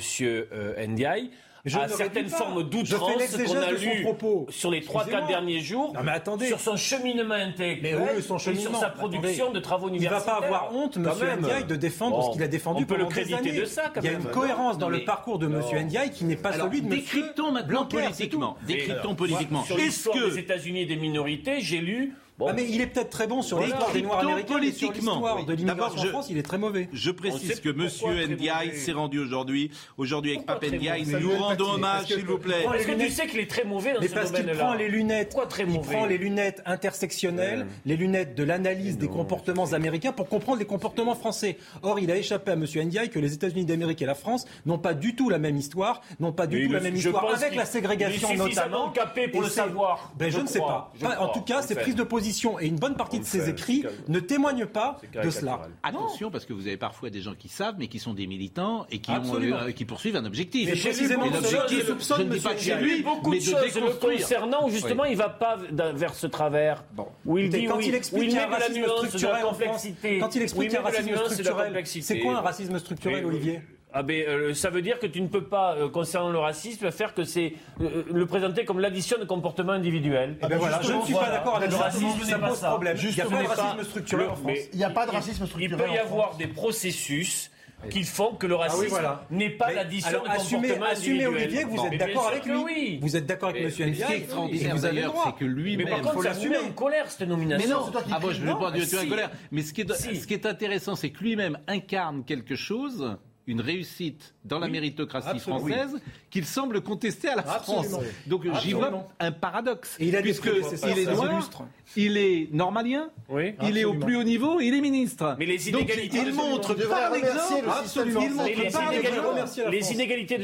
B: Ndiaye à certaines formes d'outrance qu'on a lues sur les 3-4 derniers jours,
H: mais attendez.
B: sur son cheminement intellectuel
H: oui, son cheminement.
B: et sur sa production de travaux universitaires.
H: Il ne va pas avoir honte, M. Ndiaye, de défendre ce qu'il a défendu
B: on peut
H: pendant
B: le créditer
H: des
B: de ça,
H: Il y a une cohérence dans le parcours de M. Ndiaye qui n'est pas celui de M.
A: Décryptons maintenant politiquement. Décryptons politiquement.
B: Sur l'histoire des États-Unis et des minorités, j'ai lu
H: ah, mais il est peut-être très bon sur l'histoire des Noirs américains, politiquement. de l'immigration en France, il est très mauvais.
A: Je précise que M. Ndiaye s'est rendu aujourd'hui. Aujourd'hui, avec Pape Ndiaye, nous nous rendons hommage, s'il vous plaît.
B: Est-ce que tu sais qu'il est très mauvais dans
H: mais
B: ce
H: parce qu'il prend les lunettes, il prend les lunettes intersectionnelles, les lunettes de l'analyse des comportements américains pour comprendre les comportements français. Or, il a échappé à M. Ndiaye que les États-Unis d'Amérique et la France n'ont pas du tout la même histoire, n'ont pas du tout la même histoire avec la ségrégation notamment.
B: capé pour le savoir.
H: Ben, je ne sais pas. En tout cas, ces prises de position et une bonne partie de ses écrits ne témoignent pas de cela.
A: Attention, parce que vous avez parfois des gens qui savent, mais qui sont des militants et qui, ont, euh, qui poursuivent un objectif.
B: Mais précisément, l'objectif, je ne dis pas que lui, beaucoup de choses le concernant où justement il ne va pas vers ce travers.
H: Où il dit, quand il explique un racisme structurel en complexité. Quand il explique un racisme structurel, c'est quoi un racisme structurel, Olivier?
B: Ah ben, euh, ça veut dire que tu ne peux pas, euh, concernant le racisme, faire que c'est euh, le présenter comme l'addition de comportements individuels.
H: Eh ben voilà, je ne suis pas d'accord avec
B: le racisme,
H: Ça
B: c'est pas
H: pose
B: ça.
H: problème. Il y a pas de racisme structurel en France.
B: mais
D: Il n'y a pas de racisme
B: Il
D: structurel
B: peut y avoir des processus qui font que le
H: Ah oui,
B: racisme
H: voilà.
B: n'est pas l'addition de
H: assumez,
B: comportements
H: assumez
B: individuels.
H: Olivier que vous êtes d'accord avec lui.
B: que oui.
H: Vous êtes d'accord avec
A: Mais-
H: M.
A: mais ce qui est
H: Ndiaye et
A: extraordinaire
H: vous avez le
A: d'ailleurs,
H: droit.
A: c'est que lui-même.
B: Mais par contre,
A: faut
B: ça
A: l'assumer.
B: en colère cette nomination.
A: Mais non,
D: c'est toi qui
A: ah bon, je ne veux pas dire
B: mais
A: tu es en colère. Mais ce qui est,
B: Si.
A: ce qui est intéressant, c'est que lui-même incarne quelque chose, une réussite dans la méritocratie française, qu'il semble contester à la
H: Absolument.
A: France. Donc j'y vois un paradoxe.
H: Et il a
A: puisque il est
H: ça
A: noir,
H: illustre.
A: il est normalien,
B: Oui.
A: il est au plus haut niveau, il est ministre.
B: Mais les
A: Donc
B: inégalités
A: il
B: de-
A: montre par l'exemple, absolument, il montre
B: les,
A: par
B: inégalités, les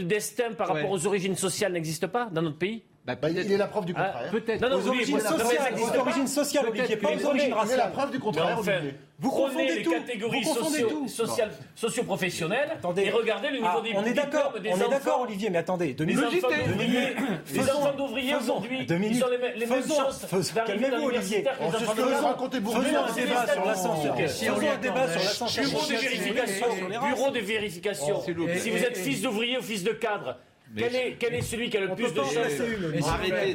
B: de destin par rapport
A: Ouais.
B: aux origines sociales n'existent pas dans notre pays?
A: Bah,
D: Bah, il est la preuve du
B: Ah,
D: contraire.
A: Peut-être.
B: Non, non,
H: Aux origines sociales, aux
B: pas.
H: origines sociales,
B: que
H: pas aux origines
D: est la
H: raciales.
D: preuve du contraire,
B: enfin.
H: Vous
B: prenez
H: confondez
B: les
H: tout.
B: catégories
H: Vous confondez
B: socio-
H: tout.
B: sociales- socio-professionnelles
H: Attendez.
B: et regardez le niveau
H: Ah,
B: des
H: on est d'accord, on est
B: enfants.
H: d'accord, Olivier, mais attendez, deux
B: Les
H: minutes.
B: enfants d'ouvriers, les enfants d'ouvriers
H: faisons-
B: aujourd'hui,
H: deux
B: ils
H: minutes.
B: ont les, mêmes- les mêmes
H: Faisons-
B: chances d'arriver dans
H: calmez-vous,
B: l'université que
D: Oh,
B: les enfants de
D: Bourdieu.
H: Faisons un débat
B: des
H: sur l'ascenseur. Faisons un débat sur l'ascenseur.
B: Bureau de vérification, bureau de vérification. Si vous êtes fils d'ouvrier ou fils de cadre, quel est, quel est celui qui a le
H: On
B: plus de chances La
K: prés-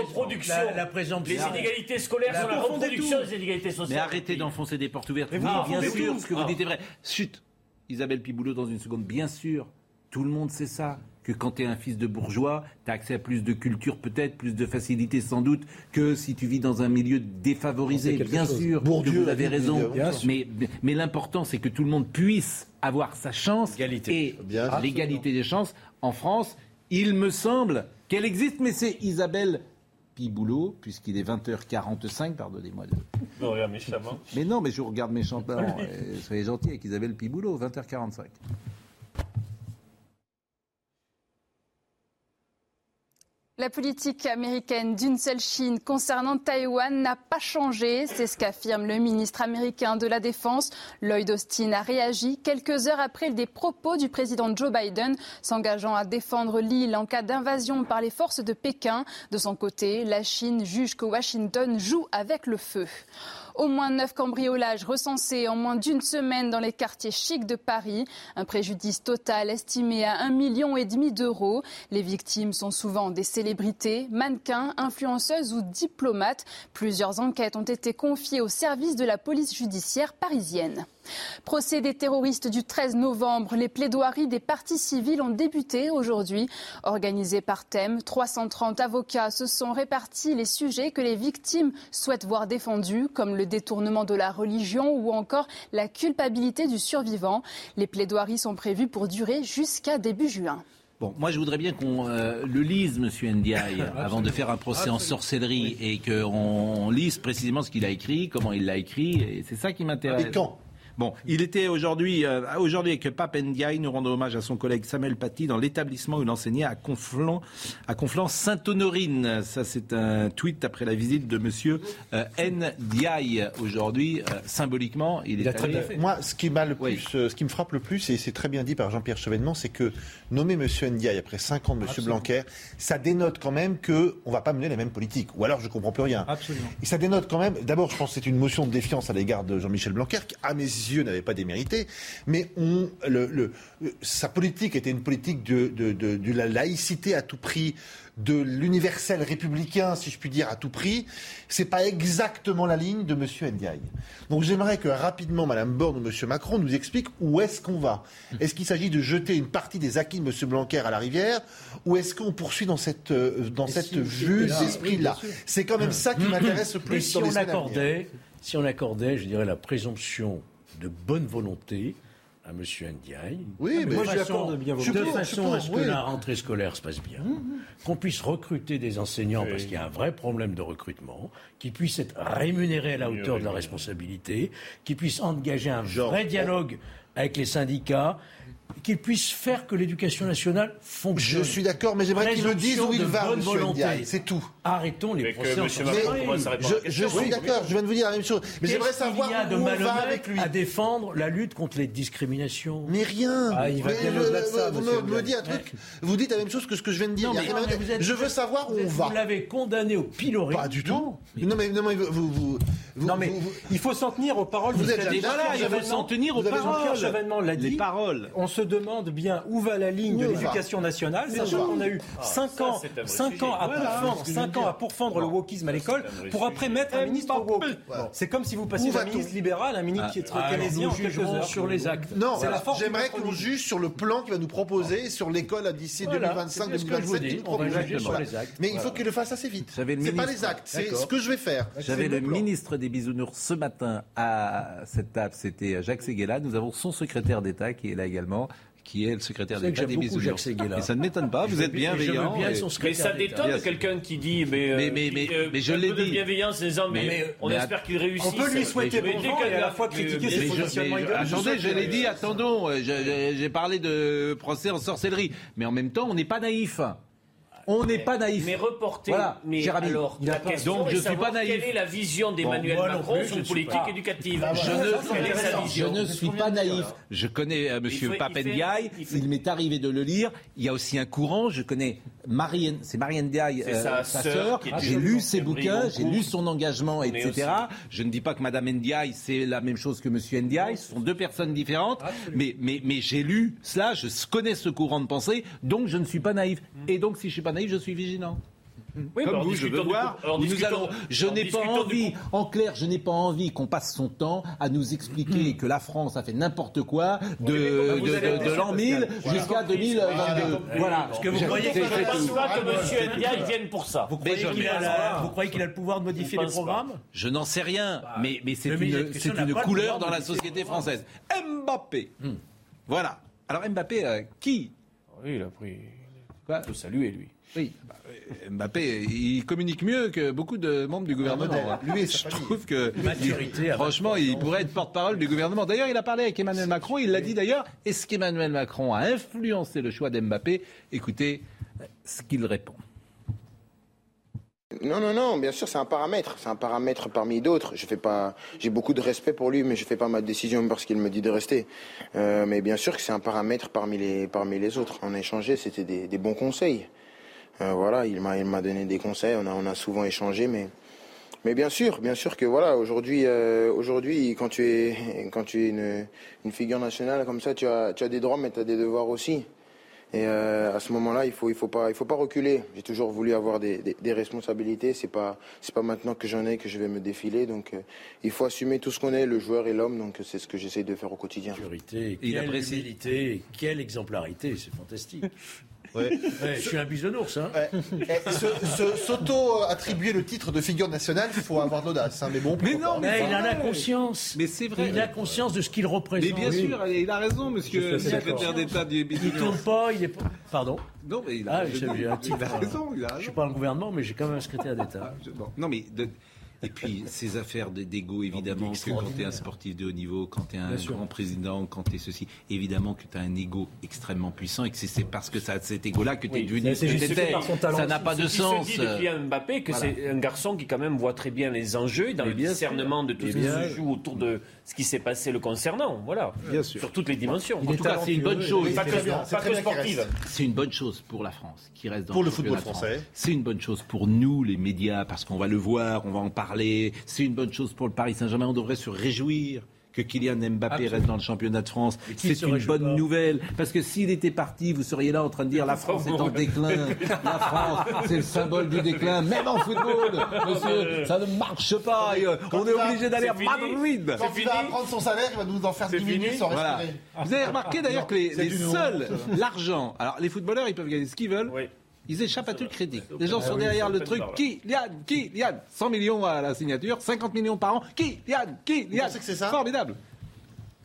B: reproduction.
K: la, la présomption.
B: Les inégalités scolaires sont la reproduction
H: tout.
B: des inégalités
A: Mais
B: sociales.
A: arrêtez d'enfoncer des portes ouvertes.
H: Mais
A: oui,
H: vous
A: bien sûr,
H: tout.
A: ce que vous
B: Ah.
A: dites est vrai. Chut, Isabelle Piboulot dans une seconde. Bien sûr, tout le monde sait ça. Que quand tu es un fils de bourgeois, tu as accès à plus de culture peut-être, plus de facilité sans doute, que si tu vis dans un milieu défavorisé. Bien
H: chose.
A: sûr,
D: Bourdieu
A: vous avez raison. Mais, mais l'important, c'est que tout le monde puisse avoir sa chance.
H: Égalité.
A: Et l'égalité des chances en France, il me semble qu'elle existe, mais c'est Isabelle Piboulot, puisqu'il est 20h45, pardonnez-moi de...
B: Non, regarde, méchamment.
A: Mais non, mais je vous regarde méchamment. Soyez gentil avec Isabelle Piboulot, 20h45.
G: La politique américaine d'une seule Chine concernant Taïwan n'a pas changé, c'est ce qu'affirme le ministre américain de la Défense. Lloyd Austin a réagi quelques heures après des propos du président Joe Biden s'engageant à défendre l'île en cas d'invasion par les forces de Pékin. De son côté, la Chine juge que Washington joue avec le feu. Au moins neuf cambriolages recensés en moins d'une semaine dans les quartiers chics de Paris. Un préjudice total estimé à un million et demi d'euros. Les victimes sont souvent des célébrités, mannequins, influenceuses ou diplomates. Plusieurs enquêtes ont été confiées au service de la police judiciaire parisienne. Procès des terroristes du 13 novembre. Les plaidoiries des partis civils ont débuté aujourd'hui. Organisés par thème, 330 avocats se sont répartis les sujets que les victimes souhaitent voir défendus, comme le détournement de la religion ou encore la culpabilité du survivant. Les plaidoiries sont prévues pour durer jusqu'à début juin.
A: Bon, moi je voudrais bien qu'on euh, le lise, Monsieur Ndiaye, avant de faire un procès en sorcellerie et qu'on lise précisément ce qu'il a écrit, comment il l'a écrit, et c'est ça qui m'intéresse.
D: Et quand
A: Bon, il était aujourd'hui, euh, aujourd'hui avec Pape Ndiaye, nous rendons hommage à son collègue Samuel Paty dans l'établissement où il enseignait à Conflans, à Conflans-Sainte-Honorine. Ça, c'est un tweet après la visite de Monsieur euh, Ndiaye aujourd'hui. euh, symboliquement, il, est
H: très bien fait.
D: Moi, ce qui, m'a le plus, euh, ce qui me frappe le plus, et c'est très bien dit par Jean-Pierre Chevènement, c'est que nommer M. Ndiaye après 5 ans de M.
H: Absolument.
D: Blanquer, ça dénote quand même qu'on ne va pas mener la même politique. Ou alors je ne comprends plus rien.
H: Absolument.
D: Et ça dénote quand même, d'abord, je pense que c'est une motion de défiance à l'égard de Jean-Michel Blanquer, qui, à mes yeux, n'avait pas démérité. Mais on, le, le- sa politique était une politique de, de- de- de la laïcité à tout prix, de l'universel républicain, si je puis dire, à tout prix. C'est pas exactement la ligne de M. Ndiaye. Donc j'aimerais que rapidement Mme Borne ou M. Macron nous expliquent où est-ce qu'on va. Est-ce qu'il s'agit de jeter une partie des acquis de M. Blanquer à la rivière ou est-ce qu'on poursuit dans cette, euh, dans cette
K: si-
D: vue,
K: là,
D: d'esprit-là
K: oui.
D: C'est quand même ça qui m'intéresse le plus
K: Et si
D: dans
K: on accordait, si on accordait, je dirais, la présomption de bonne volonté à M. Ndiaye,
D: Oui, mais
H: Moi, je suis
K: façon-
H: d'accord. de bien
K: de façon à ce que
D: oui.
K: la rentrée scolaire se passe bien, qu'on puisse recruter des enseignants parce qu'il y a un vrai problème de recrutement, qu'ils puissent être rémunérés à la hauteur de la responsabilité, qu'ils puissent engager un
D: Genre,
K: vrai dialogue avec les syndicats, qu'ils puissent faire que l'éducation nationale fonctionne.
D: Je suis d'accord, mais j'aimerais qu'il me dise où il va, M. C'est tout.
K: Arrêtons les
B: Mais que
K: procès
D: Je, suis d'accord, je viens de vous dire la même chose. Mais j'aimerais
K: qu'il
D: savoir
K: y a de
D: où on va avec lui.
K: à défendre la lutte contre les discriminations?
D: Mais rien.
H: Ah, il va
D: Mais
H: bien
D: je-
H: au-delà de ça,
D: vous me, dites un truc. Vous dites la même chose que ce que je viens de dire.
K: Non, mais- non, mais
D: je veux savoir où
K: Vous
D: on va.
K: Vous l'avez condamné au pilori.
D: Pas du tout. Non, mais, non, mais vous, vous-
H: non mais il faut s'en tenir aux paroles.
D: Vous êtes d'accord,
A: il faut s'en tenir aux paroles.
H: Jean-Pierre Chevènement l'a dit.
A: Les paroles.
H: On se demande bien où va la ligne de l'éducation nationale,
D: Où
H: sachant qu'on a eu
B: Ah,
H: 5
B: ça,
H: ans,
B: c'est un vrai
H: cinq
B: sujet.
H: ans à
B: Voilà,
H: pourfendre,
B: c'est ce que
H: cinq
B: je veux
H: ans à pourfendre le wokisme à l'école, pour après
B: sujet.
H: mettre un ministre woke. C'est comme si vous passiez d'un ministre libéral à un ministre qui est keynésien en quelques heures.
C: sur les actes.
D: Non, j'aimerais qu'on juge sur le plan qu'il va nous proposer sur l'école à d'ici
C: Voilà,
D: 2025
C: c'est ce que je vous
D: 2027
C: dis,
D: qu'il nous
C: on va
D: propose.
C: juger sur
D: Voilà.
C: les actes.
D: Mais il faut qu'il le fasse assez vite. C'est pas les actes, c'est ce que je vais faire.
A: J'avais le ministre des Bisounours ce matin à cette table, c'était Jacques Séguéla. Nous avons son secrétaire d'État qui est là également, qui est le secrétaire d'État des
C: beaucoup. Jacques Séguéla.
A: Et ça ne m'étonne pas, vous
C: Je
A: êtes bienveillant.
C: bien
A: et-
B: Mais ça détonne quelqu'un qui dit, mais, euh,
A: Mais- mais-
B: qui,
A: mais-
B: euh,
A: mais je l'ai dit.
B: bienveillance en disant, mais,
A: Mais-
B: on
A: mais
B: espère qu'il réussisse.
H: On peut lui souhaiter
B: Mais
H: bon vent et à la fois critiquer
B: mais-
H: ses positionnements
A: attendez, je l'ai dit, attendons, euh, j'ai parlé de procès en sorcellerie, mais en même temps, on n'est pas naïf. On n'est pas naïf.
B: Mais reporter,
A: Voilà,
B: mais
A: ami,
B: alors,
A: il a
B: la question
A: donc je suis pas naïf.
B: Quelle est la vision d'Emmanuel
C: Bon,
B: Macron
C: plus,
B: sur une politique
C: pas-
B: éducative
A: Je ne, je
B: vision
A: ne suis pas naïf. Je connais euh, Monsieur
B: Il fait-
A: Pape
B: il
A: m'est arrivé de le lire. Il y a aussi un courant. Je connais Marianne, c'est Marianne Ndiaye,
B: C'est sa sœur
A: J'ai lu ses bouquins, j'ai lu son engagement, etc. Je ne dis pas que Madame Ndiaye c'est la même chose que Monsieur Ndiaye. Ce sont deux personnes différentes. Mais, mais, mais j'ai lu cela. Je connais ce courant de pensée. Donc je ne suis pas naïf. Et donc si je suis pas je suis vigilant.
B: Oui,
A: Comme
B: bah,
A: vous, je veux voir
B: alors,
A: nous allons. Je
B: en
A: n'ai pas envie, en clair, je n'ai pas envie qu'on passe son temps à nous expliquer que la France a fait n'importe quoi de,
B: Oui, vous
A: de, l'an 1000
B: Voilà.
A: jusqu'à 2022. Voilà.
C: Parce que vous
A: Je-
C: croyez que
A: c'est
B: Je ne pense
A: tout.
B: pas que M. Ndiaye vienne pour ça.
C: Vous croyez qu'il a, la- vous croyez qu'il a le pouvoir de modifier les programmes
A: Je n'en sais rien, mais, mais c'est une, couleur dans la société française. Mbappé. Voilà. Alors Mbappé, euh, qui
B: Oui, il a pris.
A: Quoi
B: Il faut saluer, lui.
A: Oui. bah, Mbappé, il communique mieux que beaucoup de membres du gouvernement. hein.
D: Lui
A: Je trouve que
C: Maturité
A: franchement, il pourrait être porte-parole du gouvernement. D'ailleurs, il a parlé avec Emmanuel Macron. Il l'a dit d'ailleurs. Est-ce qu'Emmanuel Macron a influencé le choix d'Mbappé? Écoutez ce qu'il répond.
P: Non, non, non, bien sûr, c'est un paramètre. C'est un paramètre parmi d'autres. Je fais pas, j'ai beaucoup de respect pour lui, mais je fais pas ma décision parce qu'il me dit de rester. Euh, mais bien sûr que c'est un paramètre parmi les, parmi les autres. On a échangé, c'était des, des bons conseils. Euh, voilà, il m'a, il m'a donné des conseils. On a, on a souvent échangé, mais, mais bien sûr, bien sûr que voilà, aujourd'hui, euh, aujourd'hui, quand tu es, quand tu es une, une figure nationale comme ça, tu as, tu as des droits, mais tu as des devoirs aussi. Et euh, à ce moment-là, il faut, il faut pas, il faut pas reculer. J'ai toujours voulu avoir des, des, des responsabilités. C'est pas, c'est pas maintenant que j'en ai que je vais me défiler. Donc, euh, il faut assumer tout ce qu'on est, le joueur et l'homme. Donc, c'est ce que j'essaie de faire au quotidien.
C: Maturité,
A: Il
C: quelle
A: apprécie.
C: humilité, quelle exemplarité, c'est fantastique.
D: Ouais.
C: Ouais, je suis un bisounours, hein.
D: Ouais. Eh, S'auto-attribuer le titre de figure nationale, il faut avoir de l'audace. hein, mais bon,
A: Mais non.
C: Mais
A: c'est
C: il en a
A: vrai.
C: conscience.
A: Mais c'est vrai.
C: Il a conscience de ce qu'il représente.
A: Mais bien
C: Oui.
A: sûr, il a raison, monsieur
C: Je
A: le secrétaire d'État du
C: Il
A: Bisounours.
C: tourne pas, il est pas. Pardon
A: Non, mais il a,
C: Ah,
A: je
C: titre,
A: il a raison, il a
C: Je
A: raison.
C: suis pas un gouvernement, mais j'ai quand même un secrétaire d'État.
A: Ah, je- bon. Non, mais de- et puis ces affaires de- d'ego, évidemment, que quand tu es un sportif de haut niveau, quand tu es un
C: Bien sûr.
A: grand président, quand tu es ceci, évidemment que tu as un ego extrêmement puissant et que c'est- parce que ça cet ego-là que tu es
B: Oui,
A: devenu
H: c'est
A: ce que. Ça n'a pas de sens.
B: se dit depuis Mbappé que
A: Voilà.
B: c'est un garçon qui quand même voit très bien les enjeux et dans le discernement de tout ce qui se joue autour de ce qui s'est passé le concernant. Voilà.
A: Bien sûr.
B: Sur toutes les dimensions.
A: En tout cas, c'est une bonne chose.
B: Pas que, sportive.
D: reste.
A: C'est une bonne chose pour la France qui reste dans
D: Pour le football français.
A: C'est une bonne chose pour nous, les médias, parce qu'on va le voir, on va en parler. C'est une bonne chose pour le Paris Saint-Germain. On devrait se réjouir que Kylian Mbappé reste dans le championnat de France. C'est une bonne
C: pas
A: nouvelle. Parce que s'il était parti, vous seriez là en train de dire la France est en déclin. La France, c'est le symbole du déclin. Même en football, monsieur, ça ne marche pas. Euh, On est obligé d'aller à. Madrid.
D: Quand il va prendre son salaire, il va nous en faire
B: C'est
D: diminuer
B: fini
D: sans
A: Voilà.
D: respirer.
A: Vous avez remarqué d'ailleurs que les, les seuls, l'argent, alors les footballeurs ils peuvent gagner ce qu'ils veulent,
B: Oui.
A: Ils échappent à toute critique. Les gens
B: Ah
A: sont
B: oui,
A: derrière le truc,
B: bar, là.
A: Kylian, Kylian, 100 millions à la signature, 50 millions par an, Kylian, Kylian,
D: pensez que c'est ça
A: formidable.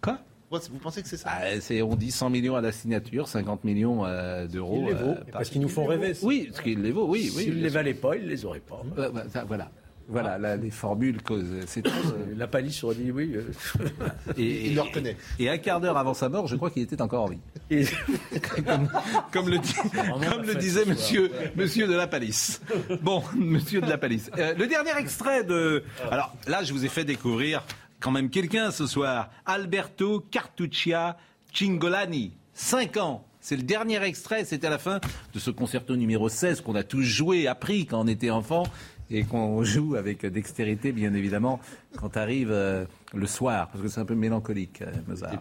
A: Quoi?
D: Vous pensez que c'est ça?
A: Ah, c'est, On dit 100 millions à la signature, 50 millions euh, d'euros.
C: Il les vaut.
A: par-
H: Parce qu'ils nous font rêver.
A: Oui, ce qu'il les vaut, oui. oui
C: S'il
A: bien
C: les valait pas, il les aurait pas.
A: Euh, bah, ça, voilà. Voilà, là, les formules causent. C'est tout. euh,
C: La palisse aurait dit oui. euh.
A: Et,
D: Il le reconnaît.
A: Et un quart d'heure avant sa mort, je crois qu'il était encore en vie.
C: Et-
A: comme, comme le, dit- comme le disait monsieur, monsieur de la Palisse. Bon, monsieur de la Palisse. Euh, le dernier extrait de. Alors là, je vous ai fait découvrir quand même quelqu'un ce soir. Alberto Cartuccia Cingolani. 5 ans. C'est le dernier extrait, c'était à la fin de ce concerto numéro 16 qu'on a tous joué, appris quand on était enfant. Et qu'on joue avec dextérité, bien évidemment, quand arrive euh, le soir, parce que c'est un peu mélancolique, euh, Mozart.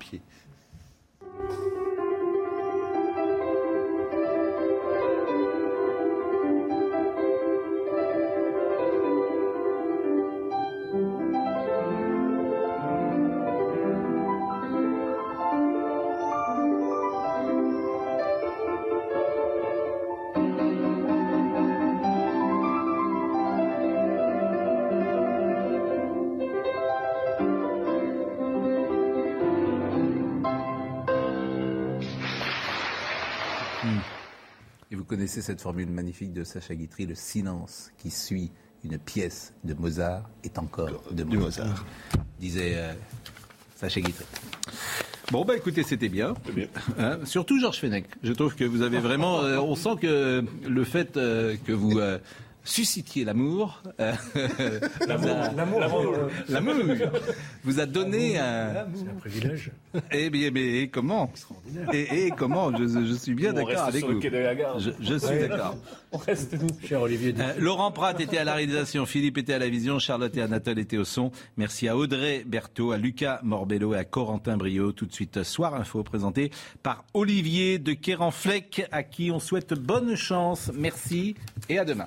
A: Connaissez cette formule magnifique de Sacha Guitry, le silence qui suit une pièce de Mozart est encore de Mozart, disait euh, Sacha Guitry. Bon, bah écoutez, c'était bien. Hein, surtout Georges Fenech. Je trouve que vous avez vraiment. Euh, on sent que le fait euh, que vous suscitiez l'amour. Euh, l'amour. L'amour. Vous a donné un.
K: C'est un privilège.
A: Eh bien, mais comment et, et, comment je, suis bien d'accord avec vous. Je, je suis d'accord.
K: On reste nous, cher Olivier.
A: Euh, Laurent Pratt était à la réalisation, Philippe était à la vision, Charlotte et Anatole étaient au son. Merci à Audrey Berthaud, à Lucas Morbello et à Corentin Brio. Tout de suite, Soir Info présenté par Olivier de Kéranfleck, à qui on souhaite bonne chance. Merci et à demain.